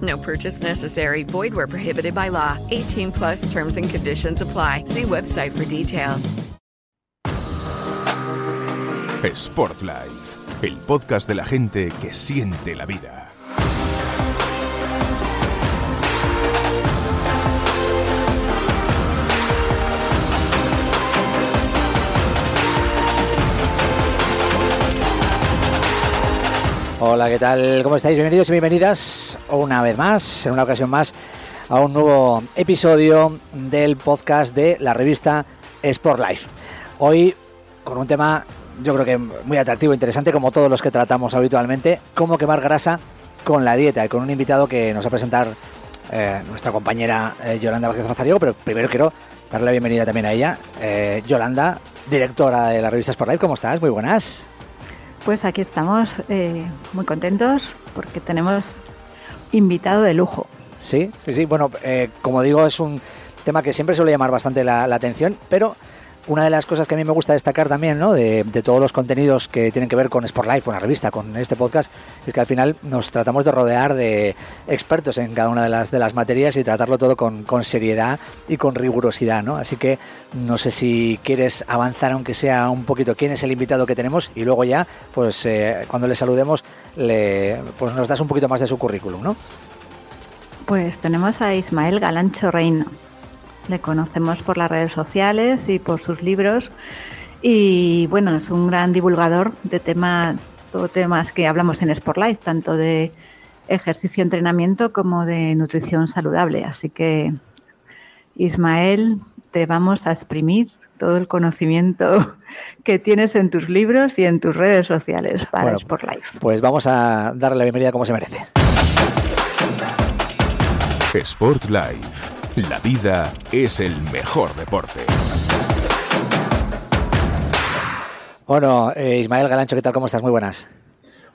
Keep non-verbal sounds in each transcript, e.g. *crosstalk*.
No purchase necessary. Void where prohibited by law. 18 plus terms and conditions apply. See website for details. Sport Life, el podcast de la gente que siente la vida. Hola, ¿qué tal? ¿Cómo estáis? Bienvenidos y bienvenidas una vez más, en una ocasión más, a un nuevo episodio del podcast de la revista Sport Life. Hoy con un tema yo creo que muy atractivo, interesante, como todos los que tratamos habitualmente, cómo quemar grasa con la dieta y con un invitado que nos va a presentar eh, nuestra compañera eh, Yolanda Vázquez Mazariego, pero primero quiero darle la bienvenida también a ella. Eh, Yolanda, directora de la revista Sport Life, ¿cómo estás? Muy buenas. Pues aquí estamos eh, muy contentos porque tenemos invitado de lujo. Sí, sí, sí. Bueno, eh, como digo, es un tema que siempre suele llamar bastante la, la atención, pero una de las cosas que a mí me gusta destacar también, ¿no? De, de todos los contenidos que tienen que ver con Sport Life, con la revista, con este podcast, es que al final nos tratamos de rodear de expertos en cada una de las, de las materias y tratarlo todo con, con seriedad y con rigurosidad, ¿no? Así que no sé si quieres avanzar, aunque sea un poquito, quién es el invitado que tenemos y luego ya, pues eh, cuando le saludemos, le, pues nos das un poquito más de su currículum, ¿no? Pues tenemos a Ismael Galancho Reino. Le conocemos por las redes sociales y por sus libros. Y bueno, es un gran divulgador de temas, todo temas que hablamos en Sport Life, tanto de ejercicio, entrenamiento como de nutrición saludable. Así que, Ismael, te vamos a exprimir todo el conocimiento *laughs* que tienes en tus libros y en tus redes sociales para Bueno, Sport Life. Pues vamos a darle la bienvenida como se merece. Sport Life, la vida es el mejor deporte. Bueno, eh, Ismael Galancho, ¿qué tal? ¿Cómo estás? Muy buenas.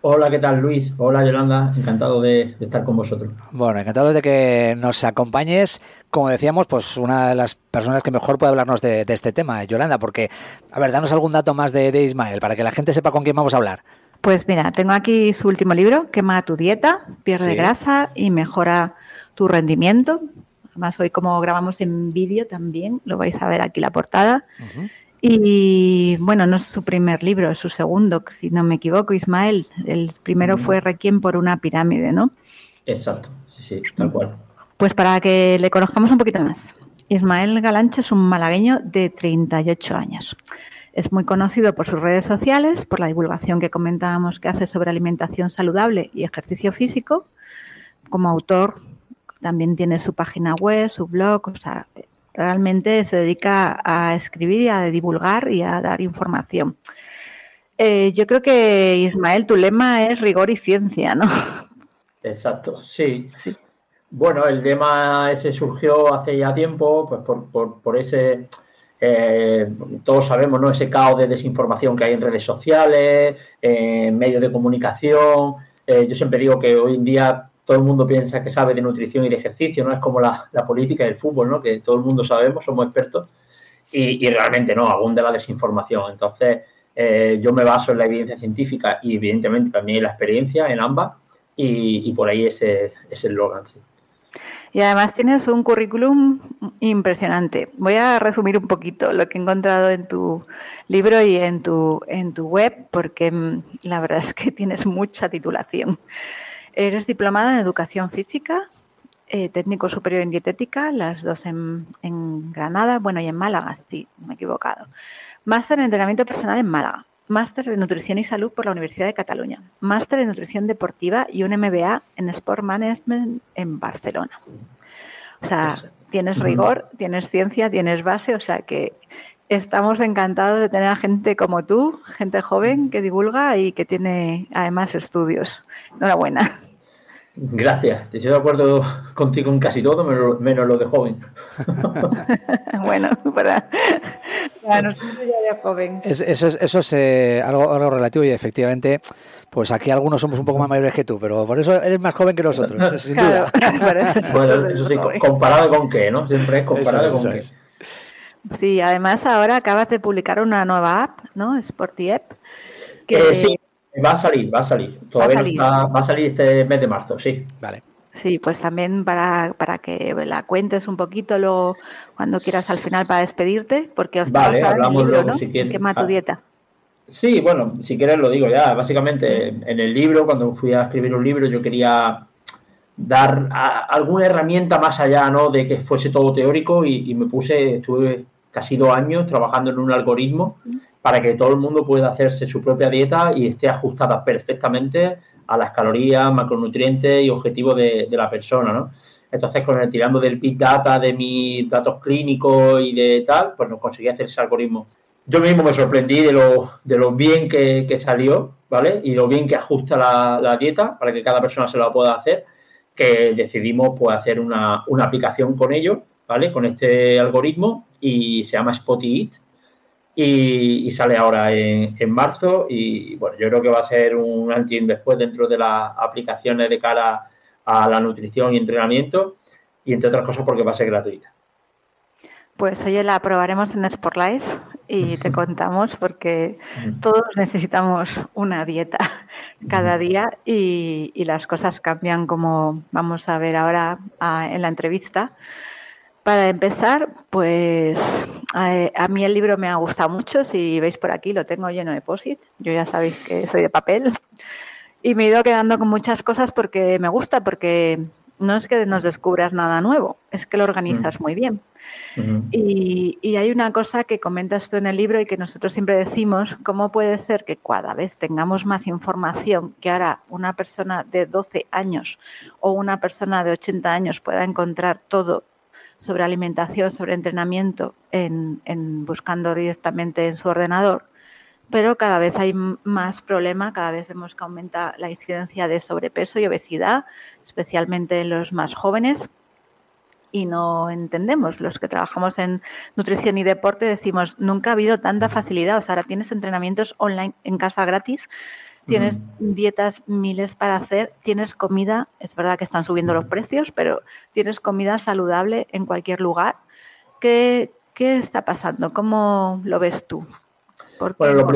Hola, ¿qué tal Luis? Hola Yolanda, encantado de, de estar con vosotros. Bueno, encantado de que nos acompañes. Como decíamos, pues una de las personas que mejor puede hablarnos de, de este tema, Yolanda, porque, a ver, danos algún dato más de, de Ismael para que la gente sepa con quién vamos a hablar. Pues mira, tengo aquí su último libro, Quema tu dieta, pierde Sí. grasa y mejora tu rendimiento. Además, hoy como grabamos en vídeo también, lo vais a ver aquí la portada. Y bueno, no es su primer libro, es su segundo, si no me equivoco, Ismael. El primero fue Requiem por una pirámide, ¿no? Exacto, sí, sí, tal cual. Pues para que le conozcamos un poquito más. Ismael Galanche es un malagueño de 38 años. Es muy conocido por sus redes sociales, por la divulgación que comentábamos que hace sobre alimentación saludable y ejercicio físico. Como autor también tiene su página web, su blog, o sea, realmente se dedica a escribir y a divulgar y a dar información. Eh, yo creo que, Ismael, tu lema es rigor y ciencia, ¿no? Exacto, sí. Sí. Bueno, el tema ese surgió hace ya tiempo, pues por, por, por ese, eh, todos sabemos, ¿no? Ese caos de desinformación que hay en redes sociales, eh, en medios de comunicación. Eh, yo siempre digo que hoy en día todo el mundo piensa que sabe de nutrición y de ejercicio, ¿no? Es como la, política y el fútbol, ¿no? Que todo el mundo sabemos, somos expertos. Y, realmente no, abunda la desinformación. Entonces, eh, yo me baso en la evidencia científica y evidentemente también en la experiencia, en ambas, y, por ahí ese ese eslogan, sí. Y además tienes un currículum impresionante. Voy a resumir un poquito lo que he encontrado en tu libro y en tu, en tu web, porque mm, la verdad es que tienes mucha titulación. Eres diplomada en educación física, eh, técnico superior en dietética, las dos en, en, Granada, bueno, y en Málaga, sí, me he equivocado. Máster en entrenamiento personal en Málaga. Máster de nutrición y salud por la Universidad de Cataluña. Máster en nutrición deportiva y un MBA en Sport Management en Barcelona. O sea, tienes rigor, tienes ciencia, tienes base, o sea que estamos encantados de tener a gente como tú, gente joven que divulga y que tiene además estudios. Enhorabuena. Gracias, estoy de acuerdo contigo en casi todo, menos, lo de joven. *laughs* bueno, para, nosotros ya de joven. eso es, eso es eh, algo, algo, relativo y efectivamente, pues aquí algunos somos un poco más mayores que tú, pero por eso eres más joven que nosotros, *laughs* sin duda. *laughs* bueno, eso sí, comparado con qué, ¿no? Siempre es comparado con qué. Sí, además ahora acabas de publicar una nueva app, ¿no? Sporty App. Que... Eh, sí, Va a salir, va a salir. Todavía va a salir. este mes de marzo, sí. Vale. Sí, pues también para, para que la cuentes un poquito lo, cuando quieras al final para despedirte, porque os vale, hablamos libro, luego, si quieres. Quema tu ah. dieta. Sí, bueno, si quieres lo digo ya. Básicamente, en el libro, cuando fui a escribir un libro, yo quería dar alguna herramienta más allá, ¿no? De que fuese todo teórico y, y, me puse, estuve casi dos años trabajando en un algoritmo para que todo el mundo pueda hacerse su propia dieta y esté ajustada perfectamente a las calorías, macronutrientes y objetivos de, la persona, ¿no? Entonces, con el tirando del Big Data, de mis datos clínicos y de tal, pues conseguí hacer ese algoritmo. Yo mismo me sorprendí de lo, de lo bien que, salió, ¿vale? Y lo bien que ajusta la, dieta para que cada persona se la pueda hacer, que decidimos pues hacer una, aplicación con ello, ¿vale? Con este algoritmo y se llama Spotty Eat y, sale ahora en, marzo y bueno, yo creo que va a ser un antes y después dentro de las aplicaciones de cara a la nutrición y entrenamiento y entre otras cosas porque va a ser gratuita. Pues oye, la probaremos en Sport Life y te *laughs* contamos porque todos necesitamos una dieta cada día y, y las cosas cambian como vamos a ver ahora ah, en la entrevista. Para empezar, pues a, mí el libro me ha gustado mucho. Si veis por aquí, lo tengo lleno de posit. Yo ya sabéis que soy de papel. Y me he ido quedando con muchas cosas porque me gusta, porque no es que nos descubras nada nuevo, es que lo organizas mm. muy bien. y, y, hay una cosa que comentas tú en el libro y que nosotros siempre decimos, ¿cómo puede ser que cada vez tengamos más información que ahora una persona de 12 años o una persona de 80 años pueda encontrar todo sobre alimentación, sobre entrenamiento, en, buscando directamente en su ordenador, pero cada vez hay más problema, cada vez vemos que aumenta la incidencia de sobrepeso y obesidad, especialmente en los más jóvenes. Y no entendemos, los que trabajamos en nutrición y deporte decimos, nunca ha habido tanta facilidad, o sea, ahora tienes entrenamientos online en casa gratis tienes dietas miles para hacer, tienes comida, es verdad que están subiendo los precios, pero tienes comida saludable en cualquier lugar. ¿Qué, qué está pasando? ¿Cómo lo ves tú? ¿Por qué lo,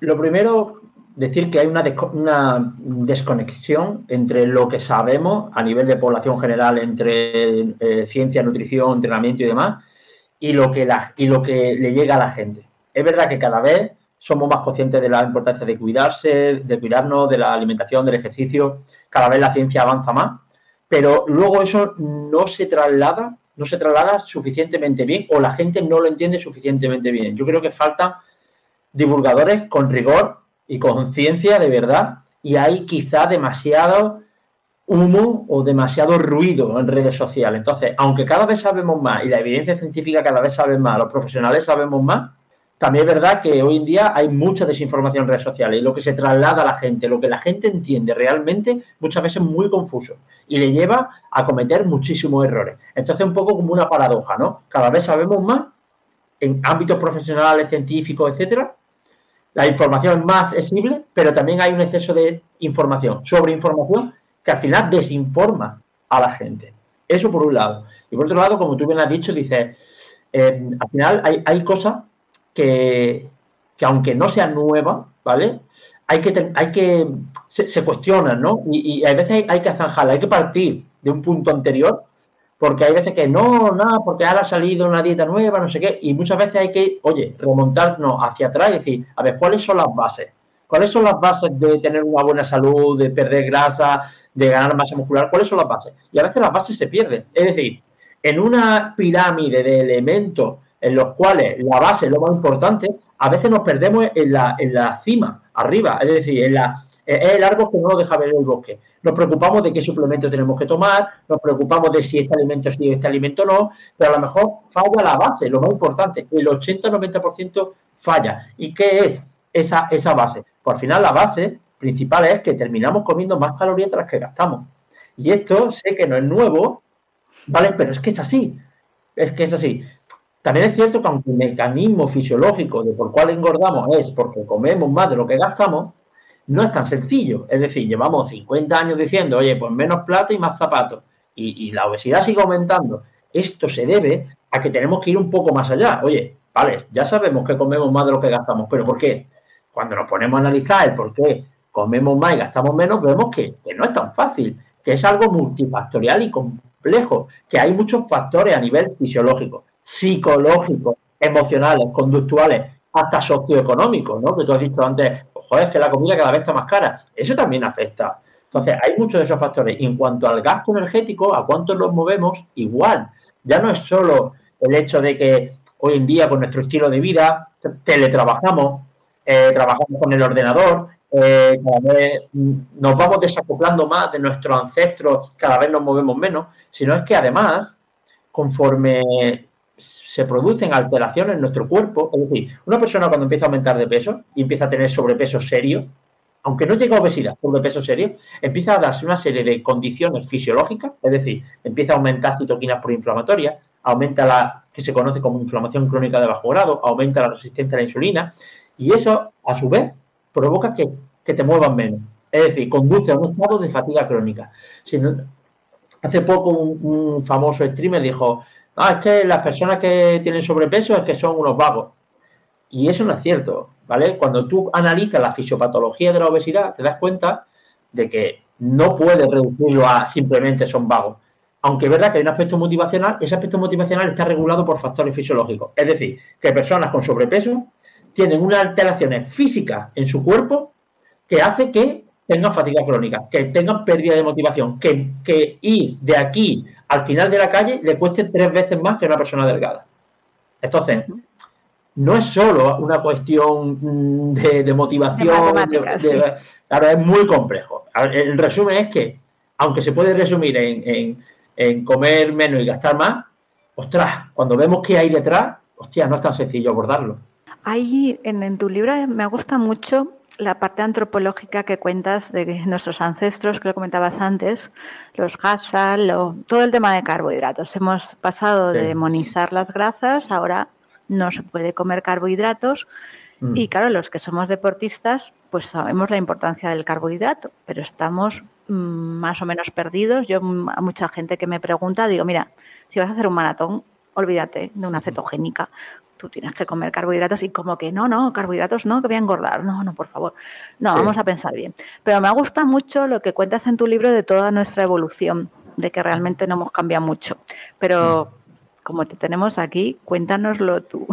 lo, primero, decir que hay una, una, desconexión entre lo que sabemos a nivel de población general, entre eh, ciencia, nutrición, entrenamiento y demás, y lo, que la, y lo que le llega a la gente. Es verdad que cada vez somos más conscientes de la importancia de cuidarse, de cuidarnos, de la alimentación, del ejercicio. Cada vez la ciencia avanza más, pero luego eso no se traslada, no se traslada suficientemente bien o la gente no lo entiende suficientemente bien. Yo creo que faltan divulgadores con rigor y conciencia de verdad y hay quizá demasiado humo o demasiado ruido en redes sociales. Entonces, aunque cada vez sabemos más y la evidencia científica cada vez sabe más, los profesionales sabemos más, también es verdad que hoy en día hay mucha desinformación en redes sociales y lo que se traslada a la gente, lo que la gente entiende realmente, muchas veces es muy confuso y le lleva a cometer muchísimos errores. Entonces, un poco como una paradoja, ¿no? Cada vez sabemos más en ámbitos profesionales, científicos, etcétera. La información es más accesible, pero también hay un exceso de información, sobre información, que al final desinforma a la gente. Eso por un lado. Y por otro lado, como tú bien has dicho, dices, eh, al final hay, hay cosas que, aunque no sea nueva, ¿vale? Hay que, hay que se, cuestionan, ¿no? Y, a veces hay, que zanjarla, hay que partir de un punto anterior, porque hay veces que no, nada, porque ahora ha salido una dieta nueva, no sé qué, y muchas veces hay que, oye, remontarnos hacia atrás y decir, a ver, ¿cuáles son las bases? ¿Cuáles son las bases de tener una buena salud, de perder grasa, de ganar masa muscular? ¿Cuáles son las bases? Y a veces las bases se pierden. Es decir, en una pirámide de elementos en los cuales la base es lo más importante, a veces nos perdemos en la, en la cima, arriba, es decir, en la, es el árbol que no nos deja ver el bosque. Nos preocupamos de qué suplemento tenemos que tomar, nos preocupamos de si este alimento sí, este alimento no, pero a lo mejor falla la base, lo más importante, el 80-90% falla. ¿Y qué es esa, esa base? Pues al final la base principal es que terminamos comiendo más calorías de las que gastamos. Y esto sé que no es nuevo, ¿vale? Pero es que es así, es que es así. También es cierto que aunque el mecanismo fisiológico de por cuál engordamos es porque comemos más de lo que gastamos, no es tan sencillo. Es decir, llevamos 50 años diciendo, oye, pues menos plata y más zapatos. Y, la obesidad sigue aumentando. Esto se debe a que tenemos que ir un poco más allá. Oye, vale, ya sabemos que comemos más de lo que gastamos, pero ¿por qué? Cuando nos ponemos a analizar el por qué comemos más y gastamos menos, vemos que, que no es tan fácil, que es algo multifactorial y complejo, que hay muchos factores a nivel fisiológico psicológicos, emocionales, conductuales, hasta socioeconómicos, ¿no? Que tú has dicho antes, pues, joder, que la comida cada vez está más cara. Eso también afecta. Entonces, hay muchos de esos factores. Y en cuanto al gasto energético, a cuánto nos movemos, igual. Ya no es solo el hecho de que hoy en día, con nuestro estilo de vida, teletrabajamos, eh, trabajamos con el ordenador, eh, cada vez nos vamos desacoplando más de nuestros ancestros, cada vez nos movemos menos, sino es que además, conforme se producen alteraciones en nuestro cuerpo. Es decir, una persona cuando empieza a aumentar de peso y empieza a tener sobrepeso serio, aunque no llega a obesidad, sobrepeso serio, empieza a darse una serie de condiciones fisiológicas, es decir, empieza a aumentar citoquinas proinflamatorias, aumenta la que se conoce como inflamación crónica de bajo grado, aumenta la resistencia a la insulina, y eso, a su vez, provoca que, te muevas menos. Es decir, conduce a un estado de fatiga crónica. hace poco un famoso streamer dijo, ah, es que las personas que tienen sobrepeso es que son unos vagos. Y eso no es cierto, ¿vale? Cuando tú analizas la fisiopatología de la obesidad, te das cuenta de que no puedes reducirlo a simplemente son vagos. Aunque es verdad que hay un aspecto motivacional, ese aspecto motivacional está regulado por factores fisiológicos. Es decir, que personas con sobrepeso tienen unas alteraciones físicas en su cuerpo que hace que tengan fatiga crónica, que tengan pérdida de motivación, que, que ir de aquí al final de la calle le cueste tres veces más que una persona delgada. Entonces, no es solo una cuestión mm, de, motivación, claro, es muy complejo. El resumen es que, aunque se puede resumir en, en, comer menos y gastar más, ostras, cuando vemos qué hay detrás, hostia, no es tan sencillo abordarlo. Ahí en, en tu libro me gusta mucho la parte antropológica que cuentas de nuestros ancestros, que lo comentabas antes, los grasas, todo el tema de carbohidratos. Hemos pasado de demonizar las grasas, ahora no se puede comer carbohidratos. Mm. Y claro, los que somos deportistas, pues sabemos la importancia del carbohidrato, pero estamos mm, más o menos perdidos. Yo a mucha gente que me pregunta, digo, mira, si vas a hacer un maratón, olvídate de una cetogénica, tú tienes que comer carbohidratos y como que no, no, carbohidratos no, que voy a engordar. No, no, por favor. No, vamos a pensar bien. Pero me gusta mucho lo que cuentas en tu libro de toda nuestra evolución, de que realmente no hemos cambiado mucho. Pero mm. como te tenemos aquí, cuéntanoslo tú.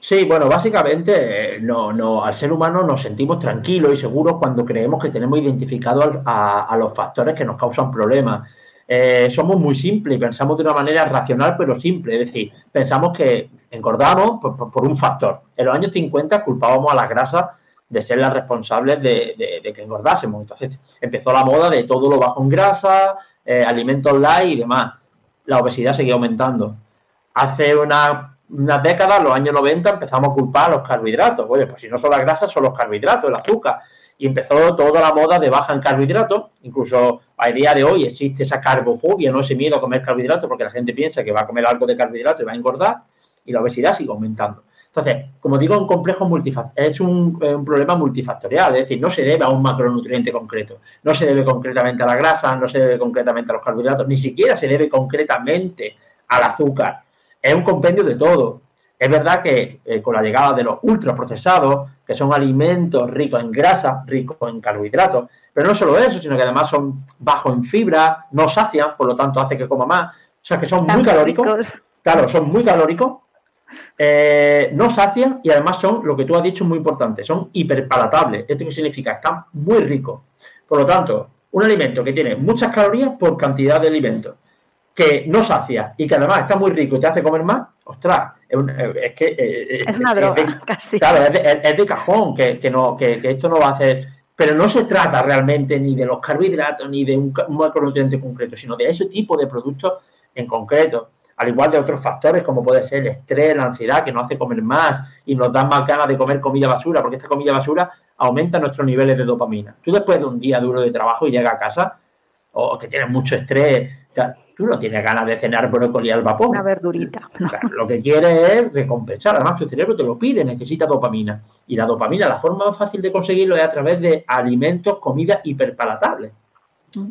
Sí, bueno, básicamente no, no, al ser humano nos sentimos tranquilos y seguros cuando creemos que tenemos identificado a, a los factores que nos causan problemas. Eh, somos muy simples pensamos de una manera racional pero simple. Es decir, pensamos que engordamos por, un factor. En los años 50 culpábamos a las grasas de ser las responsables de, que engordásemos. Entonces empezó la moda de todo lo bajo en grasa, eh, alimentos light y demás. La obesidad seguía aumentando. Hace unas décadas, los años 90, empezamos a culpar los carbohidratos. Oye, pues si no son las grasas, son los carbohidratos, el azúcar y empezó toda la moda de baja en carbohidratos. Incluso a día de hoy existe esa carbofobia, no ese miedo a comer carbohidratos, porque la gente piensa que va a comer algo de carbohidratos y va a engordar, y la obesidad sigue aumentando. Entonces, como digo, un complejo es un, un, problema multifactorial, es decir, no se debe a un macronutriente concreto, no se debe concretamente a la grasa, no se debe concretamente a los carbohidratos, ni siquiera se debe concretamente al azúcar. Es un compendio de todo. Es verdad que eh, con la llegada de los ultraprocesados, que son alimentos ricos en grasa, ricos en carbohidratos, pero no solo eso, sino que además son bajos en fibra, no sacian, por lo tanto hace que coma más, o sea que son muy calóricos, claro, son muy calóricos, Eh, no sacian y además son, lo que tú has dicho, muy importante, son hiperpalatables. ¿Esto qué significa? Están muy ricos. Por lo tanto, un alimento que tiene muchas calorías por cantidad de alimento, que no sacia y que además está muy rico y te hace comer más, ostras, es, que... Eh, es una droga, *laughs* *laughs* casi. Claro, es de, cajón que, no, que, esto no va a hacer... Pero no se trata realmente ni de los carbohidratos ni de un, un macronutriente concreto, sino de ese tipo de productos en concreto al igual de otros factores como puede ser el estrés, la ansiedad, que nos hace comer más y nos da más ganas de comer comida basura, porque esta comida basura aumenta nuestros niveles de dopamina. Tú después de un día duro de trabajo y llegas a casa, o que tienes mucho estrés, tú no tienes ganas de cenar brócoli al vapor. Una verdurita. lo que quieres es recompensar. Además, tu cerebro te lo pide, necesita dopamina. Y la dopamina, la forma más fácil de conseguirlo es a través de alimentos, comida hiperpalatables.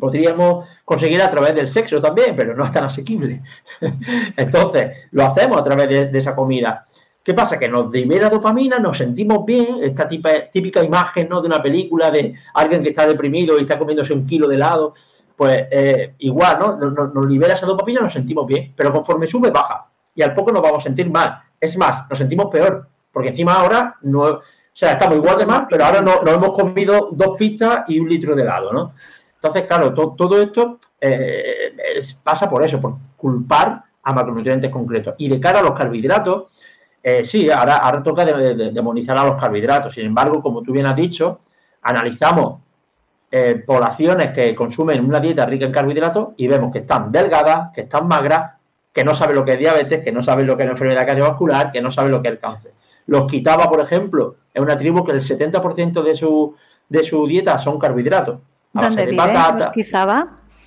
Podríamos conseguir a través del sexo también, pero no es tan asequible. *laughs* Entonces, lo hacemos a través de, esa comida. ¿Qué pasa? Que nos libera dopamina, nos sentimos bien, esta típica, imagen ¿no? de una película de alguien que está deprimido y está comiéndose un kilo de helado, pues eh, igual, ¿no? Nos, libera esa dopamina, nos sentimos bien, pero conforme sube, baja. Y al poco nos vamos a sentir mal. Es más, nos sentimos peor, porque encima ahora no, o sea, estamos igual de mal, pero ahora no, nos hemos comido dos pizzas y un litro de helado, ¿no? Entonces, claro, todo esto eh, pasa por eso, por culpar a macronutrientes concretos. Y de cara a los carbohidratos, eh, sí, ahora, ahora toca demonizar a los carbohidratos. Sin embargo, como tú bien has dicho, analizamos eh, poblaciones que consumen una dieta rica en carbohidratos y vemos que están delgadas, que están magras, que no saben lo que es diabetes, que no saben lo que es enfermedad cardiovascular, que no saben lo que es el cáncer. Los quitaba, por ejemplo, es una tribu que el 70% de su, de su dieta son carbohidratos. ¿Dónde viven?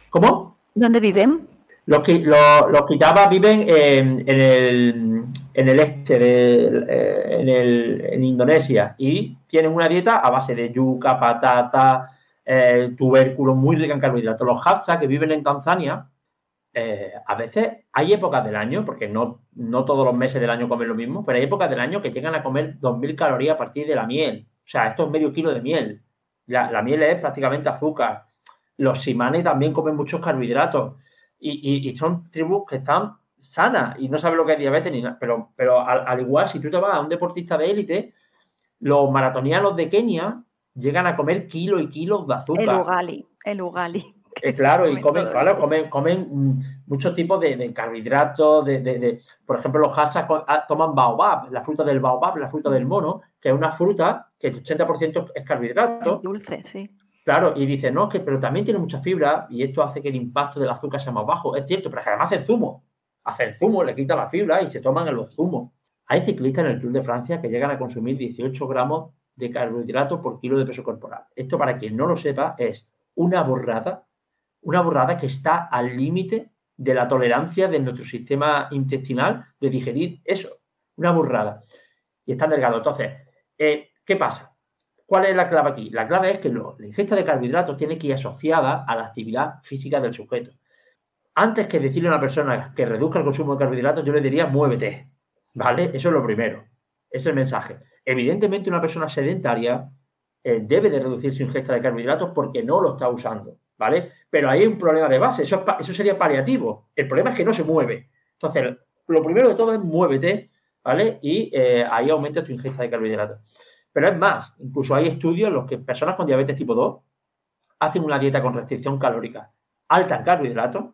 ¿Cómo? ¿Dónde viven? Los, los, los viven en, el, en el este, de, eh, en, el, en Indonesia, y tienen una dieta a base de yuca, patata, eh, tubérculos, muy rica en carbohidratos. Los Hadza, que viven en Tanzania, eh, a veces hay épocas del año, porque no, no todos los meses del año comen lo mismo, pero hay épocas del año que llegan a comer 2.000 calorías a partir de la miel. O sea, esto es medio kilo de miel. La, miel es prácticamente azúcar. Los simanes también comen muchos carbohidratos. Y, son tribus que están sanas y no saben lo que es diabetes ni nada. Pero, pero al, igual, si tú te vas a un deportista de élite, los maratonianos de Kenia llegan a comer kilos y kilos de azúcar. El ugali, el ugali. Eh, claro, y comen, claro, comen, comen mm, muchos tipos de, carbohidratos, de, por ejemplo, los hasas ah, toman baobab, la fruta del baobab, la fruta del mono, que es una fruta que el 80% es carbohidrato. dulce, sí. Claro, y dice, no, que pero también tiene mucha fibra y esto hace que el impacto del azúcar sea más bajo. Es cierto, pero es que además hacen zumo. Hacen zumo, le quitan la fibra y se toman en los zumos. Hay ciclistas en el Tour de Francia que llegan a consumir 18 gramos de carbohidratos por kilo de peso corporal. Esto, para quien no lo sepa, es una borrada, una borrada que está al límite de la tolerancia de nuestro sistema intestinal de digerir eso. Una burrada. Y están delgados. Entonces, eh, ¿Qué pasa? ¿Cuál es la clave aquí? La clave es que la ingesta de carbohidratos tiene que ir asociada a la actividad física del sujeto. Antes que decirle a una persona que reduzca el consumo de carbohidratos, yo le diría muévete. ¿Vale? Eso es lo primero. Es el mensaje. Evidentemente, una persona sedentaria eh, debe de reducir su ingesta de carbohidratos porque no lo está usando. ¿Vale? Pero hay un problema de base. Eso, eso sería paliativo. El problema es que no se mueve. Entonces, lo primero de todo es muévete, ¿vale? Y eh, ahí aumenta tu ingesta de carbohidratos. Pero es más, incluso hay estudios en los que personas con diabetes tipo 2 hacen una dieta con restricción calórica alta en carbohidratos,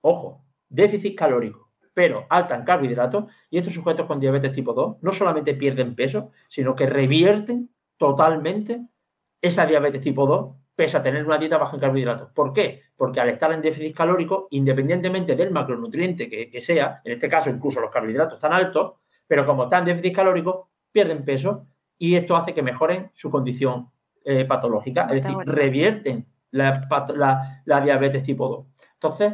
ojo, déficit calórico, pero alta en carbohidratos, y estos sujetos con diabetes tipo 2 no solamente pierden peso, sino que revierten totalmente esa diabetes tipo 2 pese a tener una dieta baja en carbohidratos. ¿Por qué? Porque al estar en déficit calórico, independientemente del macronutriente que, que sea, en este caso incluso los carbohidratos están altos, pero como están en déficit calórico, pierden peso y esto hace que mejoren su condición eh, patológica, es decir, revierten la, diabetes tipo 2. Entonces,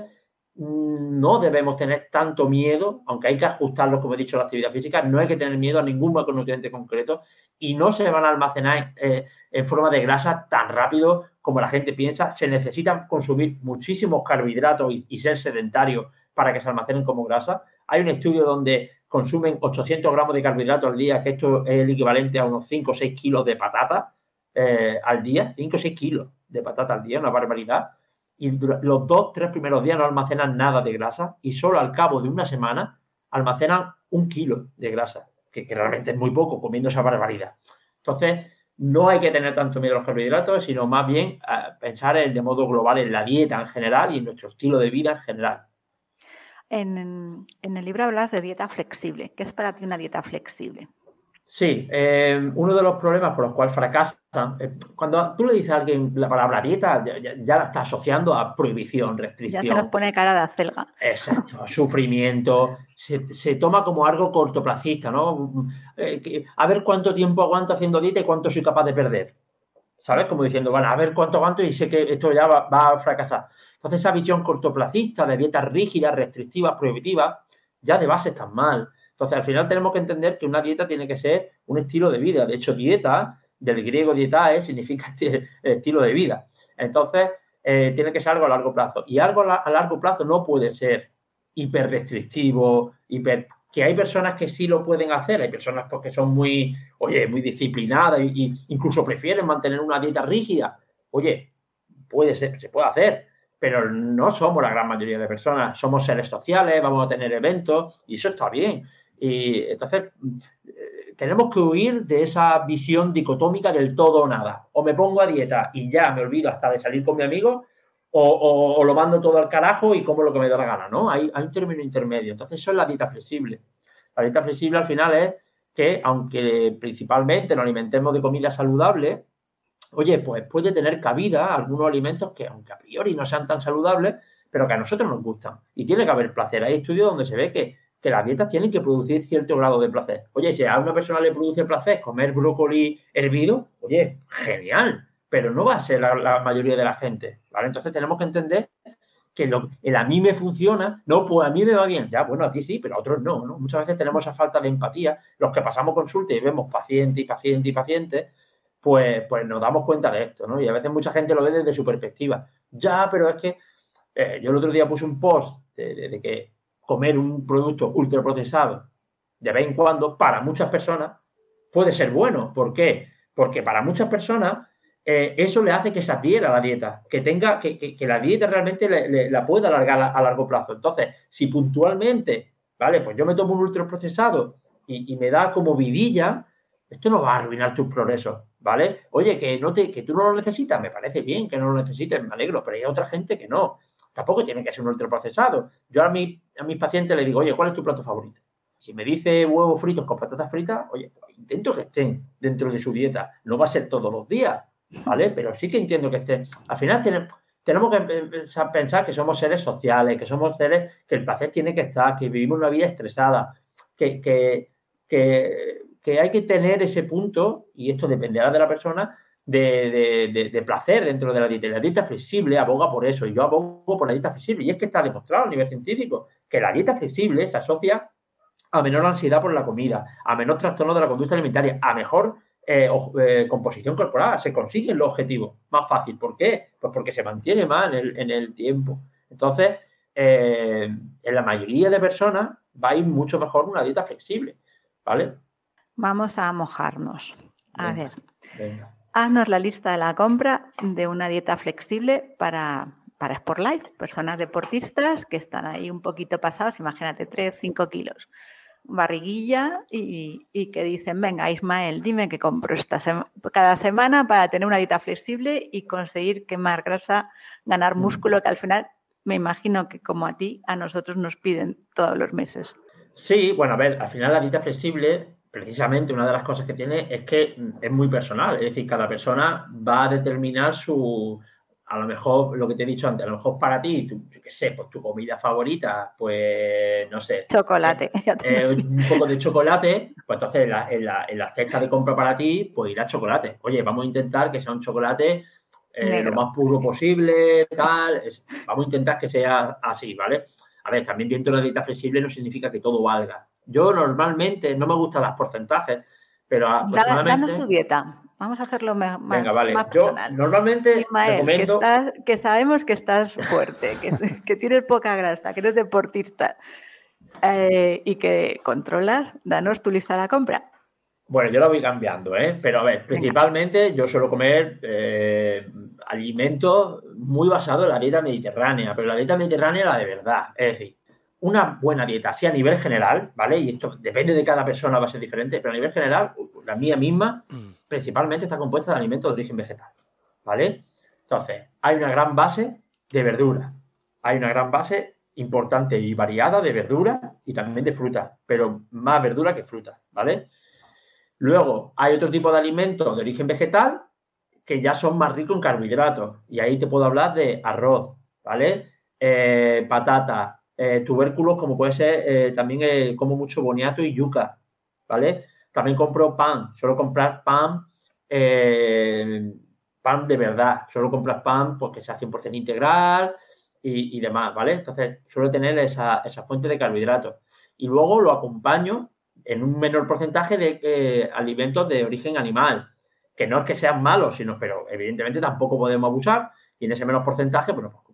no debemos tener tanto miedo, aunque hay que ajustarlo, como he dicho, a la actividad física, no hay que tener miedo a ningún macronutriente concreto y no se van a almacenar eh, en forma de grasa tan rápido como la gente piensa. Se necesitan consumir muchísimos carbohidratos y, y ser sedentarios para que se almacenen como grasa. Hay un estudio donde consumen 800 gramos de carbohidratos al día, que esto es el equivalente a unos 5 o 6 kilos de patata eh, al día, 5 o 6 kilos de patata al día, una barbaridad. Y los dos, tres primeros días no almacenan nada de grasa y solo al cabo de una semana almacenan un kilo de grasa, que, realmente es muy poco comiendo esa barbaridad. Entonces, no hay que tener tanto miedo a los carbohidratos, sino más bien eh, pensar de modo global en la dieta en general y en nuestro estilo de vida en general. En, en el libro hablas de dieta flexible. ¿Qué es para ti una dieta flexible? Sí, eh, uno de los problemas por los cuales fracasan, eh, cuando tú le dices a alguien la palabra dieta, ya, la está asociando a prohibición, restricción. Ya se nos pone cara de acelga. Exacto, sufrimiento, se, toma como algo cortoplacista, ¿no? Eh, a ver cuánto tiempo aguanto haciendo dieta y cuánto soy capaz de perder. ¿Sabes? Como diciendo, bueno, a ver cuánto aguanto y sé que esto ya va, va a fracasar. Entonces, esa visión cortoplacista de dietas rígidas, restrictivas, prohibitivas, ya de base está mal. Entonces, al final tenemos que entender que una dieta tiene que ser un estilo de vida. De hecho, dieta, del griego dietae, significa *laughs* estilo de vida. Entonces, eh, tiene que ser algo a largo plazo. Y algo a largo plazo no puede ser hiper restrictivo, hiper... Que hay personas que sí lo pueden hacer, hay personas pues, que son muy, oye, muy disciplinadas y, incluso prefieren mantener una dieta rígida. Oye, puede ser, se puede hacer, pero no somos la gran mayoría de personas. Somos seres sociales, vamos a tener eventos y eso está bien. Y entonces eh, tenemos que huir de esa visión dicotómica del todo o nada. O me pongo a dieta y ya me olvido hasta de salir con mi amigo, o, lo mando todo al carajo y como lo que me da la gana, ¿no? Hay, hay un término intermedio. Entonces, eso es la dieta flexible. La dieta flexible al final es que, aunque principalmente nos alimentemos de comida saludable, oye, pues puede tener cabida algunos alimentos que, aunque a priori no sean tan saludables, pero que a nosotros nos gustan. Y tiene que haber placer. Hay estudios donde se ve que que las dietas tienen que producir cierto grado de placer. Oye, si a una persona le produce placer comer brócoli hervido, oye, genial, pero no va a ser la, mayoría de la gente, ¿vale? Entonces tenemos que entender que lo, el a mí me funciona, no, pues a mí me va bien, ya, bueno, a ti sí, pero a otros no, ¿no? Muchas veces tenemos esa falta de empatía, los que pasamos consulta y vemos paciente y paciente y paciente, pues, pues nos damos cuenta de esto, ¿no? Y a veces mucha gente lo ve desde su perspectiva. Ya, pero es que eh, yo el otro día puse un post de que comer un producto ultraprocesado de vez en cuando, para muchas personas, puede ser bueno. ¿Por qué? Porque para muchas personas eh, eso le hace que se adhiera a la dieta, que tenga, que, la dieta realmente la pueda alargar a, largo plazo. Entonces, si puntualmente, ¿vale? Pues yo me tomo un ultraprocesado y, y me da como vidilla, esto no va a arruinar tus progresos, ¿vale? Oye, que, no te, que tú no lo necesitas, me parece bien que no lo necesites, me alegro, pero hay otra gente que no. Tampoco tiene que ser un ultraprocesado. Yo a, mi, a mis pacientes les digo, oye, ¿cuál es tu plato favorito? Si me dice huevos fritos con patatas fritas, oye, pues intento que estén dentro de su dieta. No va a ser todos los días, ¿vale? Pero sí que entiendo que estén. Al final tenemos, que pensar que somos seres sociales, que somos seres que el placer tiene que estar, que vivimos una vida estresada, que, que, que hay que tener ese punto, y esto dependerá de la persona, de, placer dentro de la dieta. Y la dieta flexible aboga por eso, y yo abogo por la dieta flexible. Y es que está demostrado a nivel científico que la dieta flexible se asocia a menor ansiedad por la comida, a menor trastorno de la conducta alimentaria, a mejor eh, eh, composición corporal. Se consiguen los objetivos más fácil. ¿Por qué? Pues porque se mantiene más en el, tiempo. Entonces, eh, en la mayoría de personas va a ir mucho mejor una dieta flexible. ¿Vale? Vamos a mojarnos. A ver. Venga haznos la lista de la compra de una dieta flexible para, para Sport Life, personas deportistas que están ahí un poquito pasados, imagínate, 3, 5 kilos, barriguilla y, que dicen, venga Ismael, dime qué compro esta cada semana para tener una dieta flexible y conseguir quemar grasa, ganar músculo, que al final me imagino que como a ti, a nosotros nos piden todos los meses. Sí, bueno, a ver, al final la dieta flexible precisamente una de las cosas que tiene es que es muy personal, es decir, cada persona va a determinar su, a lo mejor lo que te he dicho antes, a lo mejor para ti, tu, yo qué sé, pues tu comida favorita, pues no sé. Chocolate. Eh, un poco de chocolate, pues entonces en la, en, la, en la, cesta de compra para ti, pues irá chocolate. Oye, vamos a intentar que sea un chocolate eh, lo más puro posible, tal. vamos a intentar que sea así, ¿vale? A ver, también dentro de la dieta flexible no significa que todo valga. Yo normalmente no me gustan los porcentajes, pero Danos tu dieta. Vamos a hacerlo más, Venga, vale. Yo normalmente que, sabemos que estás fuerte, *laughs* que, tienes poca grasa, que eres deportista eh, y que controlas, danos tu lista de la compra. Bueno, yo lo voy cambiando, ¿eh? Pero a ver, principalmente yo suelo comer eh, alimentos muy basados en la dieta mediterránea, pero la dieta mediterránea la de verdad. Es decir, una buena dieta, así a nivel general, ¿vale? Y esto depende de cada persona, va a ser diferente, pero a nivel general, la mía misma, principalmente está compuesta de alimentos de origen vegetal, ¿vale? Entonces, hay una gran base de verdura, hay una gran base importante y variada de verdura y también de fruta, pero más verdura que fruta, ¿vale? Luego, hay otro tipo de alimentos de origen vegetal que ya son más ricos en carbohidratos. Y ahí te puedo hablar de arroz, ¿vale? Eh, patata, eh, tubérculos como puede ser eh, también como mucho boniato y yuca, ¿vale? También compro pan, suelo comprar pan, pan de verdad, suelo comprar pan porque sea 100% integral y, demás, ¿vale? Entonces suelo tener esa, esa fuente de carbohidratos. Y luego lo acompaño en un menor porcentaje de alimentos de origen animal, que no es que sean malos, sino, pero evidentemente tampoco podemos abusar y en ese menos porcentaje, bueno, pues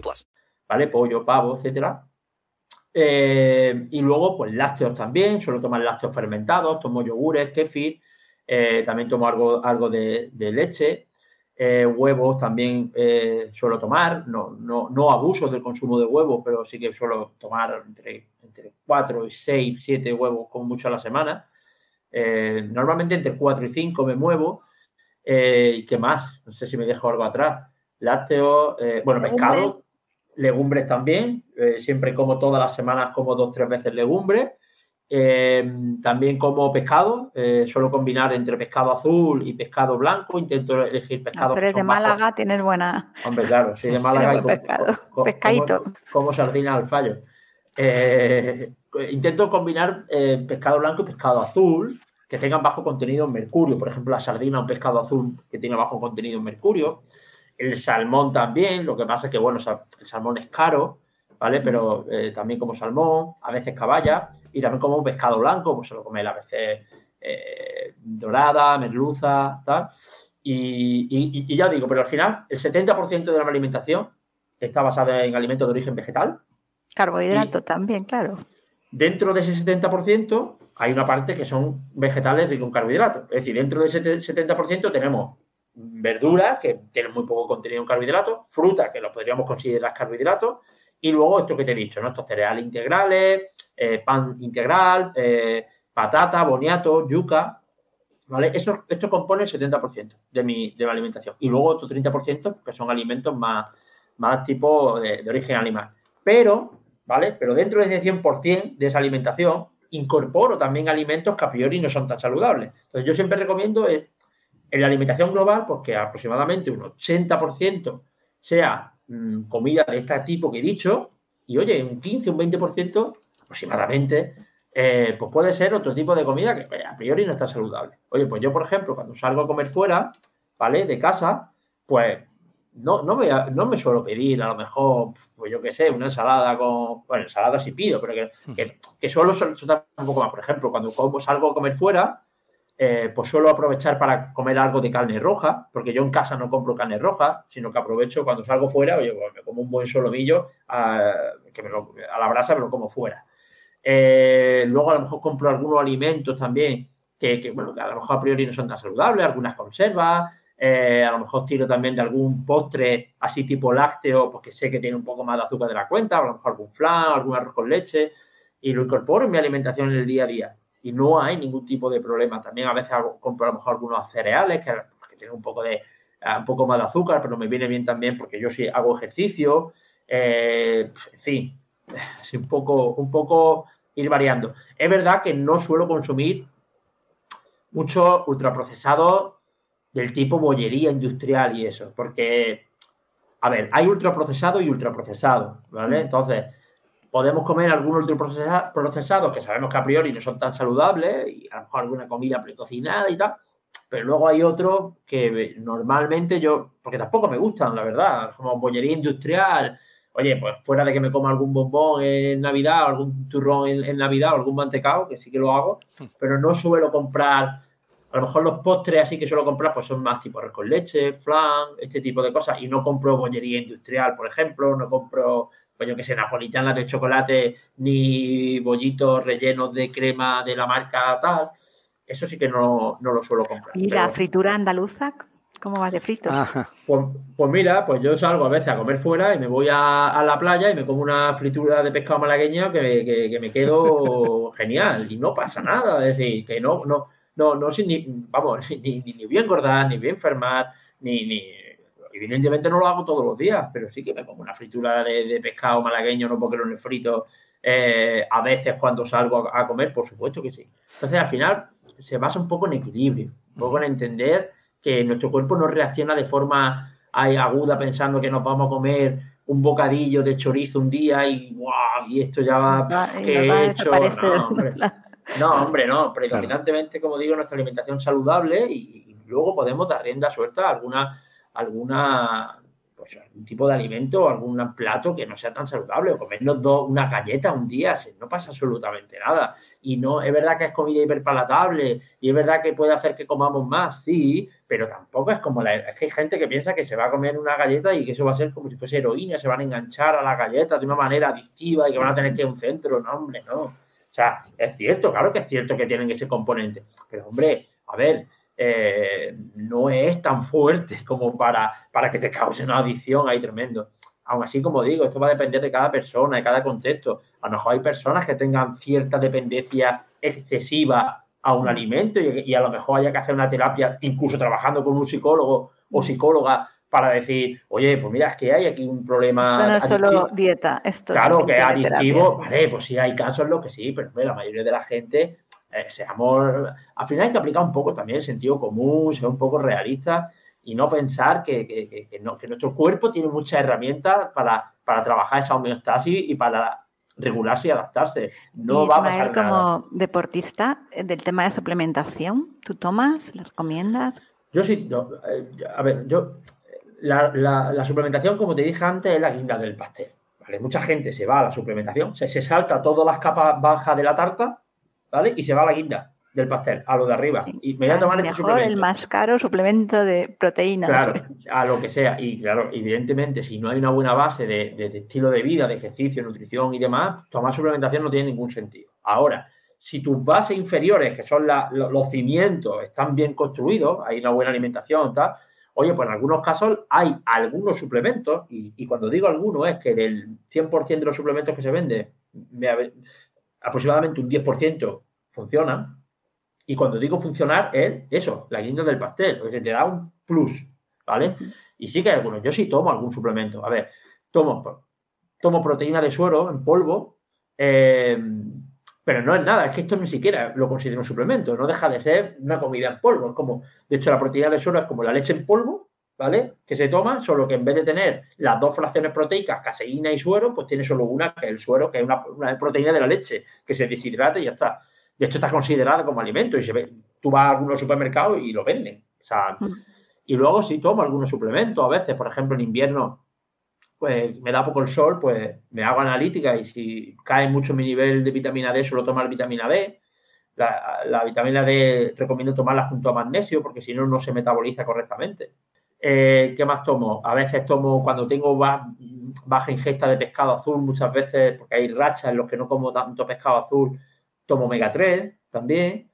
plus. Vale, pollo, pavo, etcétera. Eh, y luego, pues lácteos también. Suelo tomar lácteos fermentados. Tomo yogures, kefir. Eh, también tomo algo, algo de, de leche. Eh, huevos también eh, suelo tomar, no, no, no, abuso del consumo de huevos, pero sí que suelo tomar entre, entre 4 y 6, 7 huevos como mucho a la semana. Eh, normalmente entre 4 y 5 me muevo. ¿Y qué más? No sé si me dejo algo atrás. Lácteos, bueno, pescado, legumbres también. siempre como todas las semanas, como dos, tres veces legumbres. Eh, también como pescado, eh, suelo combinar entre pescado azul y pescado blanco. Intento elegir pescado. Pero eres de Málaga, tienes buena. Hombre, claro, soy de *laughs* Málaga y pescado. pescadito. Como, como, sardina al fallo. Eh, intento combinar eh, pescado blanco y pescado azul que tengan bajo contenido en mercurio. Por ejemplo, la sardina, un pescado azul que tiene bajo contenido en mercurio. El salmón también, lo que pasa es que, bueno, el salmón es caro. ¿vale? Pero eh, también como salmón, a veces caballa y también como pescado blanco, pues se lo come a veces eh, dorada, merluza, tal. Y, y, ya digo, pero al final el 70% de la alimentación está basada en alimentos de origen vegetal. Carbohidratos también, claro. Dentro de ese 70% hay una parte que son vegetales ricos en carbohidratos. Es decir, dentro de ese 70% tenemos verduras que tienen muy poco contenido en carbohidratos, frutas que los podríamos considerar carbohidratos, y luego esto que te he dicho, ¿no? Estos cereales integrales, eh, pan integral, eh, patata, boniato, yuca, ¿vale? Eso, esto compone el 70% de mi, de alimentación. Y luego otro 30% que son alimentos más, más tipo de, origen animal. Pero, ¿vale? Pero dentro de ese 100% de esa alimentación, incorporo también alimentos que a priori no son tan saludables. Entonces, yo siempre recomiendo eh, en la alimentación global, porque aproximadamente un 80% sea Mm, comida de este tipo que he dicho, y oye, un 15, un 20% aproximadamente, eh, pues puede ser otro tipo de comida que pues, a priori no está saludable. Oye, pues yo, por ejemplo, cuando salgo a comer fuera, ¿vale? De casa, pues no, no, me, no me suelo pedir a lo mejor, pues yo qué sé, una ensalada con, bueno, ensalada sí pido, pero que, que, que suelo soltar un poco más. Por ejemplo, cuando salgo a comer fuera, eh, pues suelo aprovechar para comer algo de carne roja, porque yo en casa no compro carne roja, sino que aprovecho cuando salgo fuera, oye, pues me como un buen solomillo a, que me a la brasa, me lo como fuera. Eh, luego a lo mejor compro algunos alimentos también que, bueno, a lo mejor a priori no son tan saludables, algunas conservas, eh, a lo mejor tiro también de algún postre así tipo lácteo, porque sé que tiene un poco más de azúcar de la cuenta, a lo mejor algún flan, algún arroz con leche, y lo incorporo en mi alimentación en el día a día y no hay ningún tipo de problema. También a veces compro a lo mejor algunos cereales que, tienen un poco de, un poco más de azúcar, pero me viene bien también porque yo sí hago ejercicio, eh, en fin, *laughs* es un poco, un poco ir variando. Es verdad que no suelo consumir mucho ultraprocesado del tipo bollería industrial y eso, porque, a ver, hay ultraprocesado y ultraprocesado, ¿vale? Entonces, podemos comer algún ultraprocesado que sabemos que a priori no son tan saludables y a lo mejor alguna comida precocinada y tal, pero luego hay otros que normalmente yo, porque tampoco me gustan, la verdad, como bollería industrial, oye, pues fuera de que me coma algún bombón en Navidad, algún turrón en, Navidad, o algún mantecado, que sí que lo hago, *laughs* pero no suelo comprar, a lo mejor los postres así que suelo comprar, pues son más tipo con leche, flan, este tipo de cosas, y no compro bollería industrial, por ejemplo, no compro, pues yo que sé, napolitanas de chocolate, ni bollitos rellenos de crema de la marca tal, eso sí que no, lo suelo comprar. ¿Y la fritura andaluza? ¿Cómo va de frito? Pues, pues, mira, pues yo salgo a veces a comer fuera y me voy a, la playa y me como una fritura de pescado malagueño que, me quedo *laughs* genial y no pasa nada. Es decir, que no, no, no, no, ni, vamos, *laughs* ni, ni, voy a engordar, ni voy a enfermar, ni, ni, evidentemente no lo hago todos los días, pero sí que me como una fritura de, pescado malagueño, no porque lo frito eh, a veces cuando salgo a, a comer, por supuesto que sí. Entonces, al final, se basa un poco en equilibrio, un poco en entender que nuestro cuerpo no reacciona de forma aguda pensando que nos vamos a comer un bocadillo de chorizo un día y wow, y esto ya va, que he hecho. *laughs* No hombre. no, hombre, no. Predominantemente, como digo, nuestra alimentación saludable y, luego podemos dar rienda suelta a alguna, alguna pues, algún tipo de alimento o algún plato que no sea tan saludable, o comernos dos, una galleta un día, no pasa absolutamente nada. Y no, es verdad que es comida hiperpalatable, y es verdad que puede hacer que comamos más, sí, pero tampoco es como la. Es que hay gente que piensa que se va a comer una galleta y que eso va a ser como si fuese heroína, se van a enganchar a la galleta de una manera adictiva y que van a tener que ir a un centro. No, hombre, no. O sea, es cierto, claro que es cierto que tienen ese componente, pero hombre, a ver, eh, no es tan fuerte como para, para que te cause una adicción ahí tremendo. Aún así, como digo, esto va a depender de cada persona, de cada contexto. A lo mejor hay personas que tengan cierta dependencia excesiva a un alimento y, a lo mejor haya que hacer una terapia, incluso trabajando con un psicólogo o psicóloga para decir, oye, pues mira, es que hay aquí un problema. no es solo dieta, esto Claro, que es adictivo, vale, pues sí, hay casos en los que sí, pero la mayoría de la gente seamos, al final hay que aplicar un poco también el sentido común, ser un poco realista y no pensar que, nuestro cuerpo tiene muchas herramientas para, trabajar esa homeostasis y para regularse y adaptarse. No va a pasar como deportista, eh, del tema de suplementación, ¿tú tomas? ¿Lo recomiendas? Yo sí, eh, a ver, yo, la, suplementación, como te dije antes, es la guinda del pastel. ¿vale? Mucha gente se va a la suplementación, se, se salta todas las capas bajas de la tarta ¿vale? Y se va a la guinda del pastel, a lo de arriba. Y me voy a tomar este suplemento. el más caro suplemento de proteínas. Claro, a lo que sea. Y claro, evidentemente, si no hay una buena base de, estilo de vida, de ejercicio, nutrición y demás, tomar suplementación no tiene ningún sentido. Ahora, si tus bases inferiores, que son los, cimientos, están bien construidos, hay una buena alimentación, tal, oye, pues en algunos casos hay algunos suplementos, y, cuando digo algunos es que del 100% de los suplementos que se venden, aproximadamente un 10% funcionan. Y cuando digo funcionar es eso, la guinda del pastel, porque te da un plus, ¿vale? Y sí que hay algunos. Yo sí tomo algún suplemento. A ver, tomo, tomo proteína de suero en polvo, eh, pero no es nada, es que esto ni siquiera lo considero un suplemento, no deja de ser una comida en polvo. Es como, de hecho, la proteína de suero es como la leche en polvo, ¿vale? Que se toma, solo que en vez de tener las dos fracciones proteicas, caseína y suero, pues tiene solo una, que es el suero, que es una, proteína de la leche, que se deshidrata y ya está. Y esto está considerado como alimento y se ve, tú vas a algunos supermercados y lo venden. O sea, mm. y luego si tomo algunos suplementos, a veces, por ejemplo, en invierno, pues me da poco el sol, pues me hago analítica y si cae mucho mi nivel de vitamina D, suelo tomar vitamina D. La, la vitamina D recomiendo tomarla junto a magnesio porque si no, no se metaboliza correctamente. Eh, ¿Qué más tomo? A veces tomo cuando tengo baja ingesta de pescado azul, muchas veces, porque hay rachas en los que no como tanto pescado azul, tomo omega 3 también.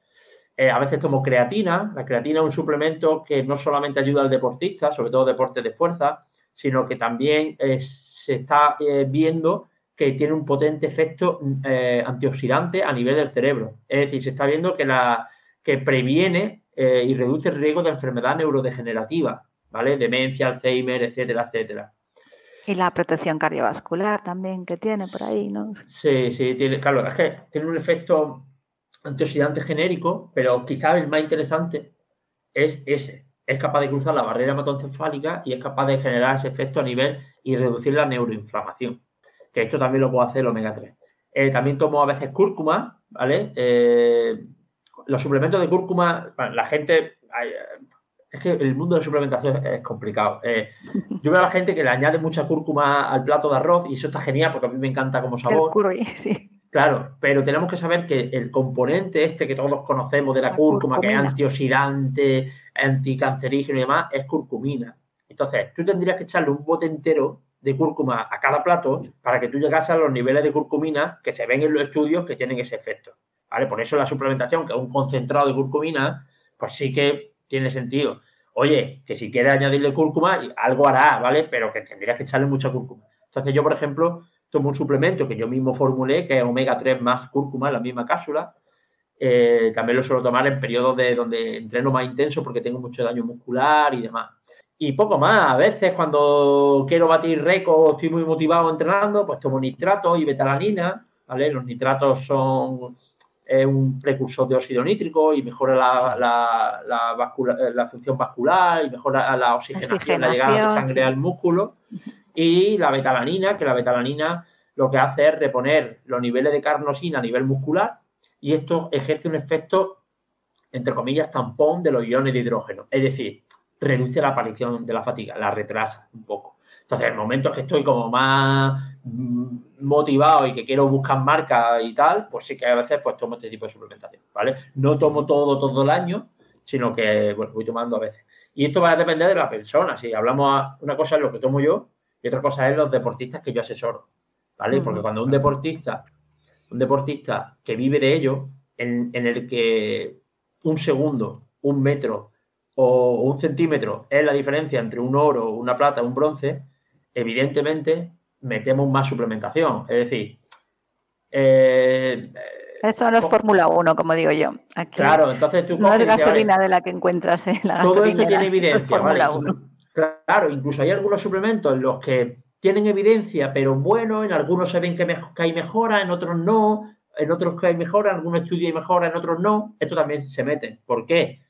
Eh, a veces tomo creatina. La creatina es un suplemento que no solamente ayuda al deportista, sobre todo deportes de fuerza, sino que también eh, se está viendo que tiene un potente efecto antioxidante a nivel del cerebro. Es decir, se está viendo que, previene y reduce el riesgo de enfermedad neurodegenerativa ¿vale? Demencia, Alzheimer, etcétera, etcétera. Y la protección cardiovascular también que tiene por ahí, ¿no? Sí, sí, tiene, claro, es que tiene un efecto antioxidante genérico, pero quizás el más interesante es ese. Es capaz de cruzar la barrera hematoencefálica y es capaz de generar ese efecto a nivel y reducir la neuroinflamación. Que esto también lo puede hacer el omega 3. Eh, también tomo a veces cúrcuma, ¿vale? Eh, los suplementos de cúrcuma, bueno, la gente. Es que el mundo de la suplementación es complicado. Eh, yo veo a la gente que le añade mucha cúrcuma al plato de arroz y eso está genial porque a mí me encanta como sabor. El curry, *laughs* sí. Claro, pero tenemos que saber que el componente este que todos conocemos de la, La cúrcuma, que es antioxidante, anticancerígeno y demás, es curcumina. Entonces, tú tendrías que echarle un bote entero de cúrcuma a cada plato para que tú llegases a los niveles de curcumina que se ven en los estudios que tienen ese efecto. ¿Vale? Por eso la suplementación, que es un concentrado de curcumina, pues sí que tiene sentido. Oye, que si quieres añadirle cúrcuma, algo hará, ¿vale? Pero que tendrías que echarle mucha cúrcuma. Entonces, yo, por ejemplo, tomo un suplemento que yo mismo formulé, que es omega 3 más cúrcuma en la misma cápsula. Eh, también lo suelo tomar en periodos de donde entreno más intenso porque tengo mucho daño muscular y demás. Y poco más. A veces cuando quiero batir récord, estoy muy motivado entrenando, pues tomo nitratos y betalanina. ¿vale? Los nitratos son eh, un precursor de óxido nítrico y mejora la, la- la vascula- eh, la función vascular y mejora la oxigenación, la llegada de sangre sí. al músculo. Y la betalanina, que la betalanina lo que hace es reponer los niveles de carnosina a nivel muscular y esto ejerce un efecto, entre comillas, tampón de los iones de hidrógeno. Es decir, reduce la aparición de la fatiga, la retrasa un poco. Entonces, en momentos que estoy como más mm, motivado y que quiero buscar marcas y tal, pues sí que a veces pues tomo este tipo de suplementación, ¿vale? No tomo todo, todo el año, sino que, bueno, voy tomando a veces. Y esto va a depender de la persona. Si hablamos, a- una cosa es lo que tomo yo y otra cosa es los deportistas que yo asesoro, ¿vale? Porque cuando un deportista, un deportista que vive de ello, en, en el que un segundo, un metro o un centímetro es la diferencia entre un oro, una plata, un bronce, evidentemente metemos más suplementación. Es decir, eh, Eso no es Fórmula 1, como digo yo. Aquí claro, entonces tú no es gasolina "Vale, de la que encuentras en la todo esto tiene evidencia, Fórmula ¿vale? 1. Claro, incluso hay algunos suplementos en los que tienen evidencia, pero bueno, en algunos se ven que, que hay mejora, en otros no, en otros que hay mejora, en algunos estudios hay mejora, en otros no. Esto también se mete. ¿Por qué?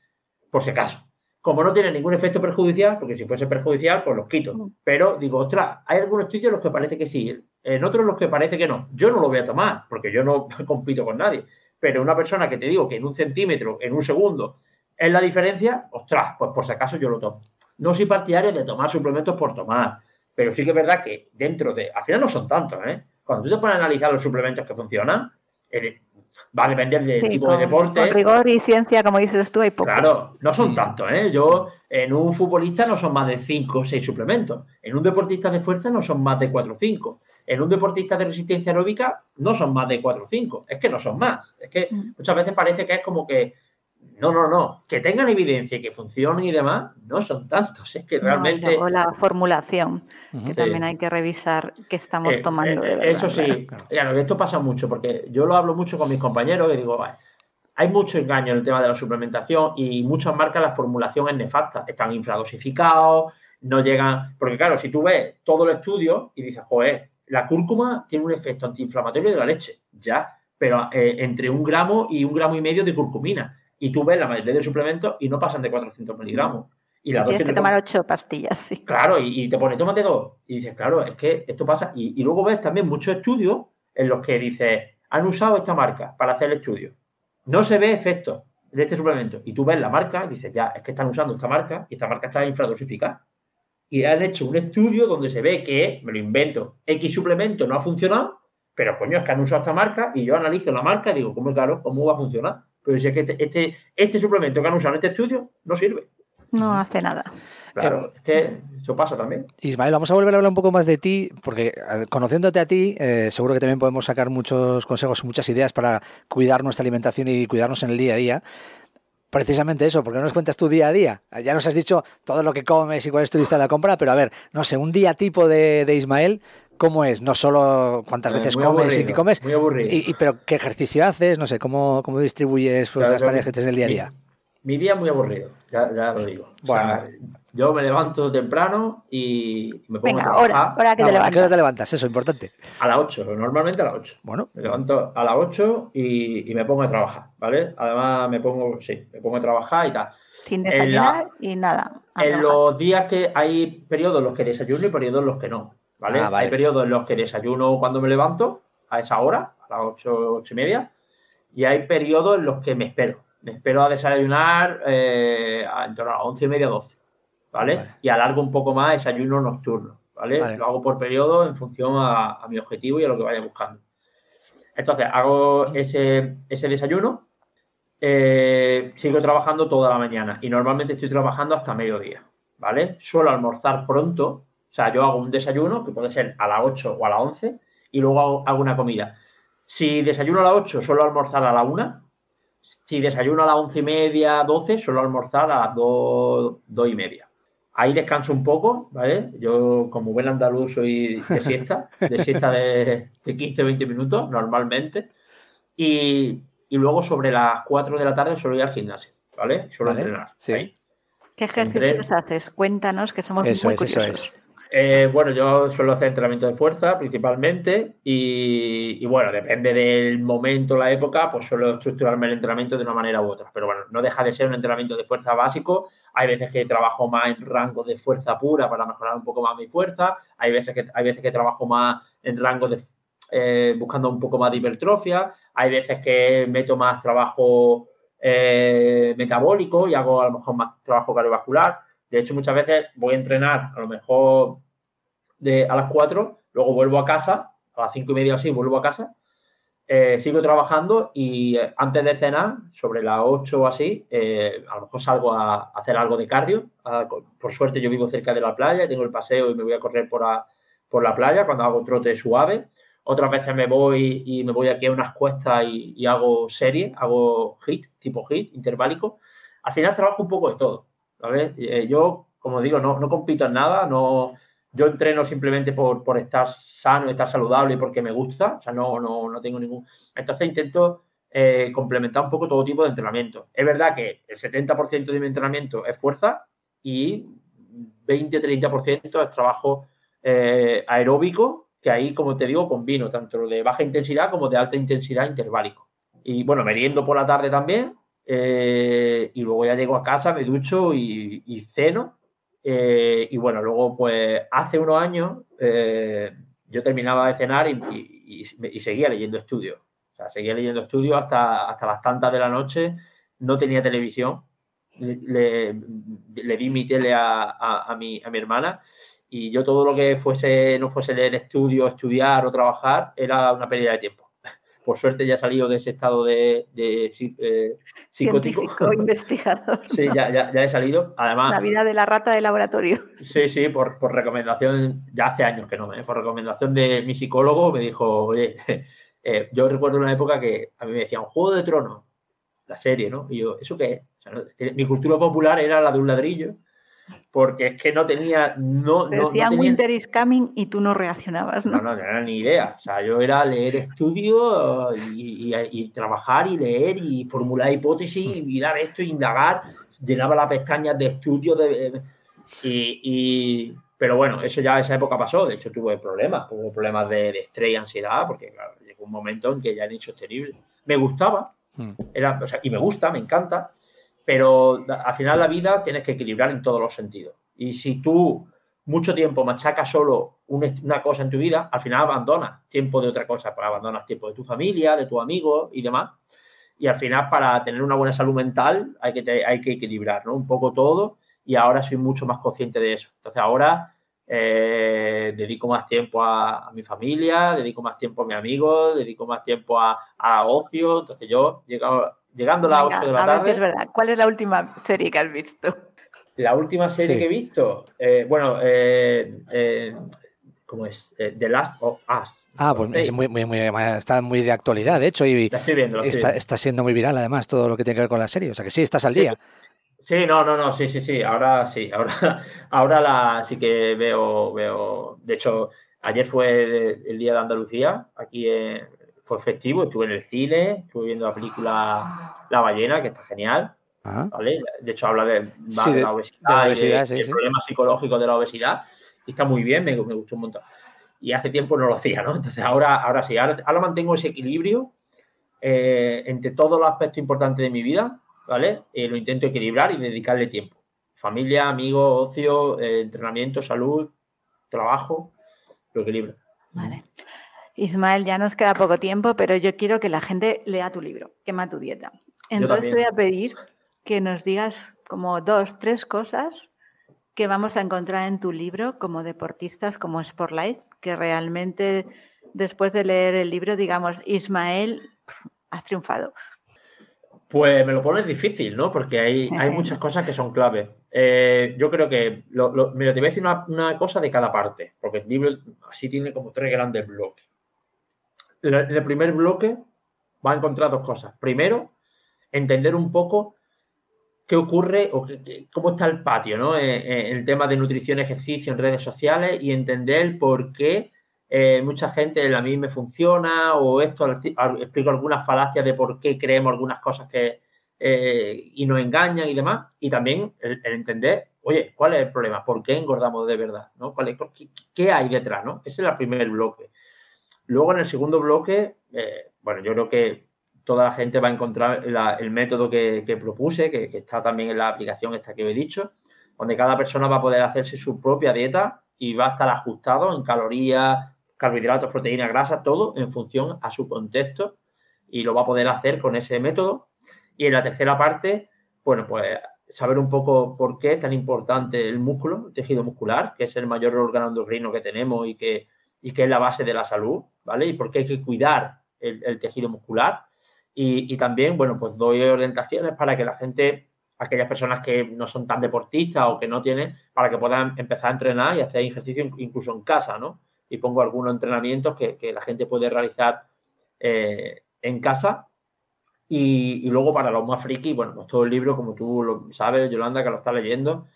Por si acaso. Como no tiene ningún efecto perjudicial, porque si fuese perjudicial, pues los quito. Pero digo, ostras, hay algunos estudios en los que parece que sí, en otros en los que parece que no. Yo no lo voy a tomar, porque yo no *laughs* compito con nadie. Pero una persona que te digo que en un centímetro, en un segundo, es la diferencia, ostras, pues por si acaso yo lo tomo. No soy partidario de tomar suplementos por tomar, pero sí que es verdad que dentro de, al final no son tantos, ¿eh? Cuando tú te pones a analizar los suplementos que funcionan, eh, va a depender del Sí, tipo con, de deporte. con rigor y ciencia, como dices tú, hay pocos. Claro, no son tantos, ¿eh? Yo, en un futbolista no son más de 5 o 6 suplementos. En un deportista de fuerza no son más de 4 o 5. En un deportista de resistencia aeróbica no son más de 4 o 5. Es que no son más. Es que muchas veces parece que es como que, no, no, no, que tengan evidencia y que funcionen y demás, no son tantos. Es que No, realmente... luego la formulación, que Sí. también hay que revisar qué estamos Eh, tomando. eh, de verdad, eso sí, claro. claro, esto pasa mucho, porque yo lo hablo mucho con mis compañeros y digo, "Vale, hay mucho engaño en el tema de la suplementación y muchas marcas la formulación es nefasta, están infradosificados, no llegan, porque claro, si tú ves todo el estudio y dices, joder, la cúrcuma tiene un efecto antiinflamatorio de la leche, ya, pero eh, entre un gramo y un gramo y medio de curcumina, y tú ves la mayoría de suplementos y no pasan de 400 miligramos. Y la Tienes dosis que de- tomar ocho pastillas, sí. Claro, y, y te pone, tómate dos. Y dices, claro, es que esto pasa. Y, y luego ves también muchos estudios en los que dices, han usado esta marca para hacer el estudio. No se ve efecto de este suplemento. Y tú ves la marca y dices, ya, es que están usando esta marca y esta marca está infradosificada. Y han hecho un estudio donde se ve que, me lo invento, X suplemento no ha funcionado, pero coño, es que han usado esta marca y yo analizo la marca y digo, ¿cómo es claro? ¿Cómo va a funcionar? Pero si es que este, este, este suplemento que han usado en este estudio no sirve. No hace nada. Claro, es que eso pasa también. Ismael, vamos a volver a hablar un poco más de ti, porque eh, conociéndote a ti, eh, seguro que también podemos sacar muchos consejos, muchas ideas para cuidar nuestra alimentación y cuidarnos en el día a día. Precisamente eso, porque no nos cuentas tu día a día. Ya nos has dicho todo lo que comes y cuál es tu lista de la compra, pero a ver, no sé, un día tipo de, de Ismael, ¿cómo es? No solo cuántas Eh, veces muy comes y qué comes, muy aburrido. y, y- pero qué ejercicio haces, no sé, cómo, cómo distribuyes pues, Claro, las tareas que tienes en el día a día. mi día es muy aburrido, ya, ya lo digo. O sea, yo me levanto temprano y me pongo Venga, a trabajar. hora, hora que te ¿A qué hora levantas. te levantas? Eso, importante. A las 8, normalmente a las 8. Bueno, Me levanto a las 8 y, y me pongo a trabajar, ¿vale? Además me pongo, sí, me pongo a trabajar y tal. Sin desayunar y nada. a En trabajar. los días que hay periodos en los que desayuno y periodos en los que no, ¿vale? Ah, vale. Hay periodos en los que desayuno cuando me levanto, a esa hora, a las 8, 8 y media, y hay periodos en los que me espero. Me espero a desayunar eh, a- en torno a las 11 y media, 12, ¿vale? Y alargo un poco más desayuno nocturno, ¿vale? Vale. Lo hago por periodo en función a, a mi objetivo y a lo que vaya buscando. Entonces, hago ese, ese desayuno, eh, sigo trabajando toda la mañana y normalmente estoy trabajando hasta mediodía, ¿vale? Suelo almorzar pronto, o sea, yo hago un desayuno que puede ser a las 8 o a las 11 y luego hago, hago una comida. Si desayuno a las 8, suelo almorzar a la 1. Si desayuno a las 11 y media, 12, suelo almorzar a las 2, 2 y media. Ahí descanso un poco, ¿vale? Yo, como buen andaluz, soy de siesta, de siesta de, de 15 20 minutos, normalmente. Y, y luego sobre las 4 de la tarde suelo ir al gimnasio, ¿vale? Suelo Vale, entrenar. sí. ahí. ¿Qué ejercicios haces? Cuéntanos, que somos Eso muy es, eso curiosos. es. Eh, bueno, yo suelo hacer entrenamiento de fuerza principalmente y, bueno, depende del momento, la época, pues suelo estructurarme el entrenamiento de una manera u otra. Pero bueno, no deja de ser un entrenamiento de fuerza básico. Hay veces que trabajo más en rango de fuerza pura para mejorar un poco más mi fuerza. Hay veces que, hay veces que trabajo más en rango de eh, buscando un poco más de hipertrofia. Hay veces que meto más trabajo eh, metabólico y hago a lo mejor más trabajo cardiovascular. De hecho, muchas veces voy a entrenar a lo mejor de, a las 4, luego vuelvo a casa, a las 5 y media o así, vuelvo a casa, eh, sigo trabajando y eh, antes de cenar, sobre las 8 o así, eh, a lo mejor salgo a, a hacer algo de cardio. A- por suerte yo vivo cerca de la playa, tengo el paseo y me voy a correr por, la- por la playa cuando hago trote suave. Otras veces me voy y me voy aquí a unas cuestas y, hago serie, hago hit, tipo hit, interválico. Al final trabajo un poco de todo. ¿sabes? Eh, yo, como digo, no, no compito en nada, no, yo entreno simplemente por, por estar sano, estar saludable y porque me gusta, o sea, no, no, no tengo ningún... Entonces intento eh, complementar un poco todo tipo de entrenamiento. Es verdad que el 70% de mi entrenamiento es fuerza y 20-30% es trabajo eh, aeróbico, que ahí, como te digo, combino tanto de baja intensidad como de alta intensidad interválico. Y bueno, meriendo por la tarde también, eh, y luego ya llego a casa, me ducho y, y ceno. Eh, y bueno, luego pues hace unos años eh, yo terminaba de cenar y, seguía leyendo estudios. O sea, seguía leyendo estudios hasta, hasta las tantas de la noche. No tenía televisión. Le, le- le di mi tele a, a- a mi, a mi hermana y yo todo lo que fuese, no fuese leer estudios, estudiar o trabajar, era una pérdida de tiempo. Por suerte ya he salido de ese estado de, de eh, psicótico. Científico, *laughs* investigador. Sí, ya, ya, ya he salido. Además, La vida de la rata de laboratorio. Sí, sí, por, por recomendación, ya hace años que no, ¿eh? por recomendación de mi psicólogo me dijo, oye, *laughs* eh, yo recuerdo una época que a mí me decían, Juego de Tronos, la serie, ¿no? Y yo, ¿eso qué es? O sea, no- mi cultura popular era la de un ladrillo, porque es que no tenía, no, Te no, no decían tenía, Winter is coming y tú no reaccionabas, ¿no? no, no tenía ni idea. O sea, yo era leer estudios y, y- y trabajar y leer y formular hipótesis y mirar esto, indagar. Llenaba las pestañas de estudios de, y, y- pero bueno, eso ya esa época pasó. De hecho, tuve problemas, tuve problemas de, de estrés y ansiedad, porque claro, llegó un momento en que ya era insostenible. Me gustaba, era, o sea, y me gusta, me encanta, pero al final la vida tienes que equilibrar en todos los sentidos. Y si tú mucho tiempo machacas solo una cosa en tu vida, al final abandonas tiempo de otra cosa, pues abandonas tiempo de tu familia, de tus amigos y demás. Y al final, para tener una buena salud mental, hay que, hay que equilibrar ¿no? un poco todo. Y ahora soy mucho más consciente de eso. Entonces, ahora eh, dedico más tiempo a, mi familia, dedico más tiempo a mis amigos, dedico más tiempo a, a ocio. Entonces, yo, llegado, llegando a las Venga, 8 de la a ver si tarde. es verdad. ¿Cuál es la última serie que has visto? La última serie Sí. que he visto, eh, bueno, eh, eh, ¿cómo es? Eh, The Last of Us. Ah, pues es muy, muy, muy- está muy de actualidad, de hecho, y La estoy viendo, está, siendo muy viral además todo lo que tiene que ver con la serie. O sea que sí, estás al día. Sí, no, no, no, sí, sí, sí, ahora sí, ahora, *laughs* ahora la, sí que veo, veo, de hecho, ayer fue el Día de Andalucía, aquí eh, fue festivo, estuve en el cine, estuve viendo la película La ballena, que está genial, Ah. ¿vale? De hecho, habla de, va Sí, de de- la de obesidad, la y obesidad, sí, el sí. problema psicológico de la obesidad. Y está muy bien, me, me gustó un montón. Y hace tiempo no lo hacía, ¿no? Entonces ahora, ahora sí, ahora, ahora mantengo ese equilibrio eh, entre todos los aspectos importantes de mi vida, ¿vale? Eh, lo intento equilibrar y dedicarle tiempo. Familia, amigos, ocio, eh, entrenamiento, salud, trabajo, lo equilibro. Vale. Ismael, ya nos queda poco tiempo, pero yo quiero que la gente lea tu libro, Quema tu dieta. Entonces te voy a pedir que nos digas como dos, tres cosas que vamos a encontrar en tu libro como deportistas, como Sportlight, que realmente después de leer el libro digamos, Ismael, has triunfado. Pues me lo pones difícil, ¿no? Porque hay, hay *laughs* muchas cosas que son claves. Eh, yo creo que, lo, lo- mira, te voy a decir una, una cosa de cada parte, porque el libro así tiene como tres grandes bloques. En el primer bloque va a encontrar dos cosas. Primero, entender un poco qué ocurre o qué- cómo está el patio, ¿no? En, en el tema de nutrición, ejercicio en redes sociales y entender por qué eh, mucha gente a mí me funciona o esto, explico algunas falacias de por qué creemos algunas cosas que eh, y nos engañan y demás. Y también el, el entender, oye, ¿cuál es el problema? ¿Por qué engordamos de verdad? ¿no? ¿Cuál es- qué, qué hay detrás? ¿no? Ese es el primer bloque. Luego en el segundo bloque, eh, bueno, yo creo que toda la gente va a encontrar el método que, propuse, que, que está también en la aplicación esta que os he dicho, donde cada persona va a poder hacerse su propia dieta y va a estar ajustado en calorías, carbohidratos, proteínas, grasas, todo en función a su contexto y lo va a poder hacer con ese método. Y en la tercera parte, bueno, pues saber un poco por qué es tan importante el músculo, el tejido muscular, que es el mayor órgano endocrino que tenemos y que, y que es la base de la salud, ¿vale? Y por qué hay que cuidar el, tejido muscular. Y, y también, bueno, pues doy orientaciones para que la gente, aquellas personas que no son tan deportistas o que no tienen, para que puedan empezar a entrenar y hacer ejercicio incluso en casa, ¿no? Y pongo algunos entrenamientos que, que la gente puede realizar eh, en casa. Y, luego para los más frikis, bueno, pues todo el libro, como tú lo sabes, Yolanda, que lo estás leyendo,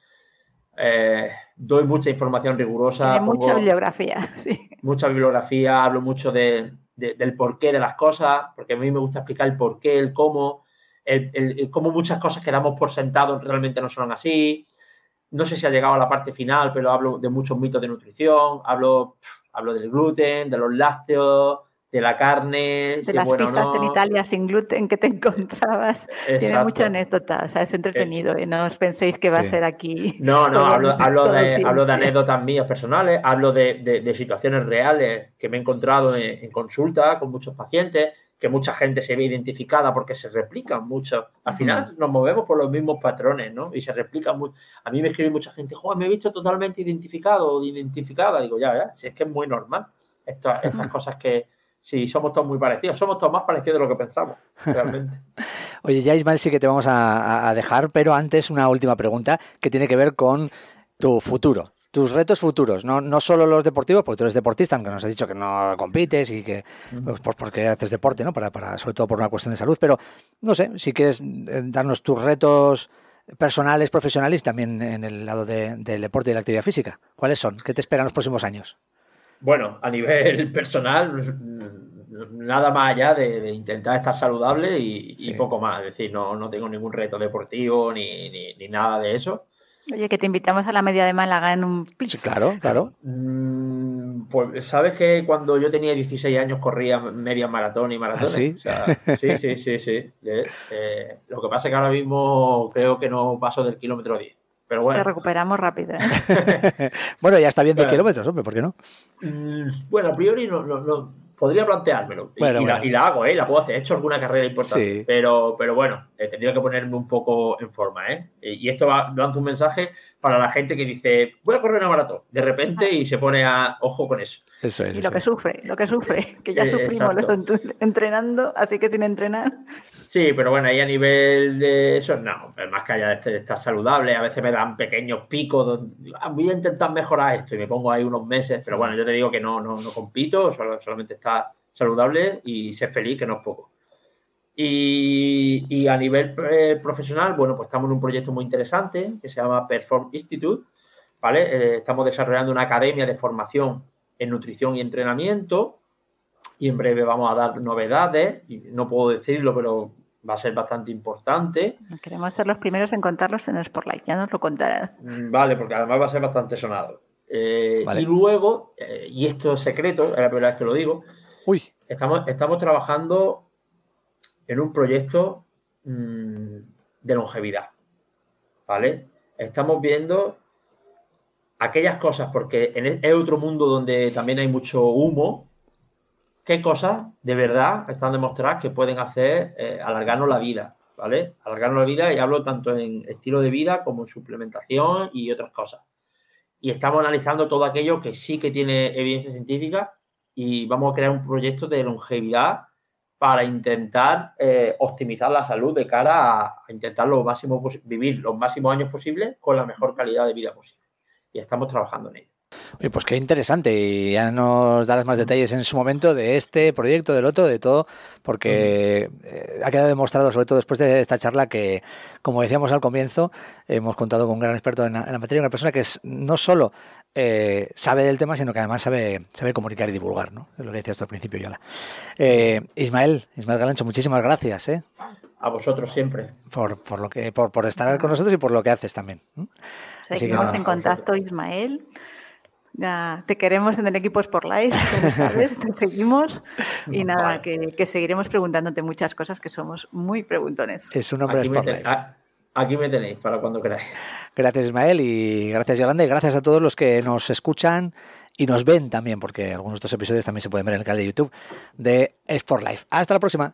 eh, doy mucha información rigurosa. Tiene mucha pongo- bibliografía, *laughs* sí. mucha bibliografía, hablo mucho de, de- del porqué de las cosas, porque a mí me gusta explicar el porqué, el cómo, el, el- el cómo muchas cosas que damos por sentado realmente no son así. No sé si ha llegado a la parte final, pero hablo de muchos mitos de nutrición, hablo, hablo del gluten, de los lácteos, de la carne, De si es las bueno o pizzas no. en Italia sin gluten que te *laughs* encontrabas. Tiene mucha anécdota, o sea, es entretenido y no os penséis que va Sí. a ser aquí. *laughs* No, no, *laughs* hablo, hablo de, hablo de anécdotas mías personales, hablo de, de- de situaciones reales que me he encontrado en, en consulta con muchos pacientes, que mucha gente se ve identificada porque se replican mucho. Al final nos movemos por los mismos patrones, ¿no? Y se replican mucho. A mí me escribe mucha gente, joder, me he visto totalmente identificado o identificada. Digo, ya, ya, si es que es muy normal. Estas, estas cosas que, sí, somos todos muy parecidos, somos todos más parecidos de lo que pensamos, realmente. *laughs* Oye, ya Ismael sí que te vamos a, dejar, pero antes una última pregunta que tiene que ver con tu futuro, tus retos futuros, no, no solo los deportivos, porque tú eres deportista, aunque nos has dicho que no compites y que pues, pues porque haces deporte, ¿no? Para, para, sobre todo por una cuestión de salud, pero no sé, si quieres eh, darnos tus retos personales, profesionales, y también en el lado de- del deporte y de la actividad física. ¿Cuáles son? ¿Qué te esperan los próximos años? Bueno, a nivel *laughs* personal, nada más allá de, de intentar estar saludable y, y poco más. Es decir, no, no tengo ningún reto deportivo ni, ni, ni nada de eso. Oye, que te invitamos a la media de Málaga en un Sí, claro, claro. Mm, Pues sabes que cuando yo tenía 16 años corría media maratón y maratones. ¿Ah, sí? O sea, sí, sí, sí, sí. Eh, eh, lo que pasa es que ahora mismo creo que no paso del kilómetro 10. Pero Te recuperamos rápido. ¿eh? *laughs* Bueno, ya está bien 10 Bueno. kilómetros, hombre, ¿por qué no? Mm, Bueno, a priori no, no- no- podría planteármelo. Y- Bueno, y, La, bueno. y la hago, ¿eh? La puedo hacer. He hecho alguna carrera importante. Sí. Pero, pero bueno, eh, tendría que ponerme un poco en forma, ¿eh? Y y esto va, lanza un mensaje para la gente que dice, voy a correr una maratón. De repente y se pone a ojo con eso. Eso es. Y eso lo que es. sufre, lo que sufre, *laughs* que ya Eh, sufrimos los entrenando, así que sin entrenar. Sí, pero bueno, ahí a nivel de eso, no, más que allá estar saludable, a veces me dan pequeños picos, donde, "Ah, voy a intentar mejorar esto y me pongo ahí unos meses, pero bueno, yo te digo que no, no, no compito, solo- solamente estar saludable y ser feliz, que no es poco. Y, y a nivel eh, profesional, bueno, pues estamos en un proyecto muy interesante que se llama Perform Institute, ¿vale? Eh, estamos desarrollando una academia de formación en nutrición y entrenamiento y en breve vamos a dar novedades, y no puedo decirlo, pero va a ser bastante importante. Queremos ser los primeros en contarlos en Spotlight, ya nos lo contarán. Mm, Vale, porque además va a ser bastante sonado. Eh, Y luego, eh, y esto es secreto, es la primera vez que lo digo, Uy. Estamos, estamos trabajando en un proyecto mm, de longevidad. ¿Vale? Estamos viendo aquellas cosas, porque en es otro mundo donde también hay mucho humo, qué cosas de verdad están demostradas que pueden hacer eh, alargarnos la vida, ¿vale? Alargarnos la vida y hablo tanto en estilo de vida como en suplementación y otras cosas. Y estamos analizando todo aquello que sí que tiene evidencia científica y vamos a crear un proyecto de longevidad para intentar eh, optimizar la salud de cara a, intentar lo máximo vivir los máximos años posibles con la mejor calidad de vida posible. Y estamos trabajando en ello. Oye, pues qué interesante y ya nos darás más detalles en su momento de este proyecto, del otro, de todo, porque eh, ha quedado demostrado, sobre todo después de esta charla, que, como decíamos al comienzo, hemos contado con un gran experto en la, en la materia, una persona que es, no solo eh, sabe del tema, sino que además sabe, sabe comunicar y divulgar, ¿no? Es lo que decías tú al principio, Yola. Eh, Ismael, Ismael Galancho, muchísimas gracias, ¿eh? A vosotros siempre. Por, por lo que, por, por estar con nosotros y por lo que haces también. Seguimos en contacto, Ismael. Ya, te queremos en el equipo lo *laughs* sabes, te seguimos. Y nada, que, que seguiremos preguntándote muchas cosas, que somos muy preguntones. Es un hombre a- aquí me tenéis para cuando queráis. Gracias Ismael y gracias Yolanda y gracias a todos los que nos escuchan y nos ven también, porque algunos de estos episodios también se pueden ver en el canal de YouTube de Sport Life. Hasta la próxima.